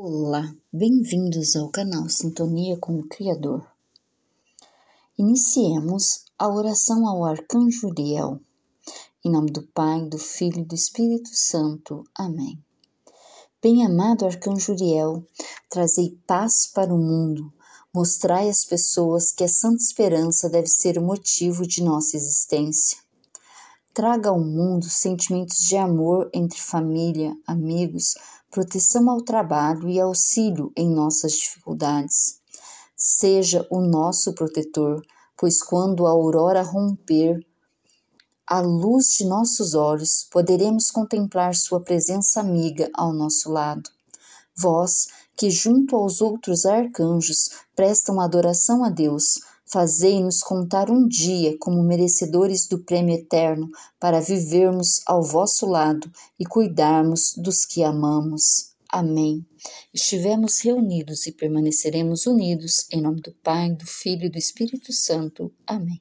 Olá, bem-vindos ao canal Sintonia com o Criador. Iniciemos a oração ao Arcanjo Uriel. Em nome do Pai, do Filho e do Espírito Santo. Amém. Bem-amado Arcanjo Uriel, trazei paz para o mundo, mostrai às pessoas que a santa esperança deve ser o motivo de nossa existência. Traga ao mundo sentimentos de amor entre família, amigos, proteção ao trabalho e auxílio em nossas dificuldades. Seja o nosso protetor, pois quando a aurora romper, à luz de nossos olhos, poderemos contemplar Sua presença amiga ao nosso lado. Vós, que junto aos outros arcanjos prestam adoração a Deus, Fazei-nos contar um dia como merecedores do prêmio eterno, para vivermos ao vosso lado e cuidarmos dos que amamos. Amém. Estivemos reunidos e permaneceremos unidos, em nome do Pai, do Filho e do Espírito Santo. Amém.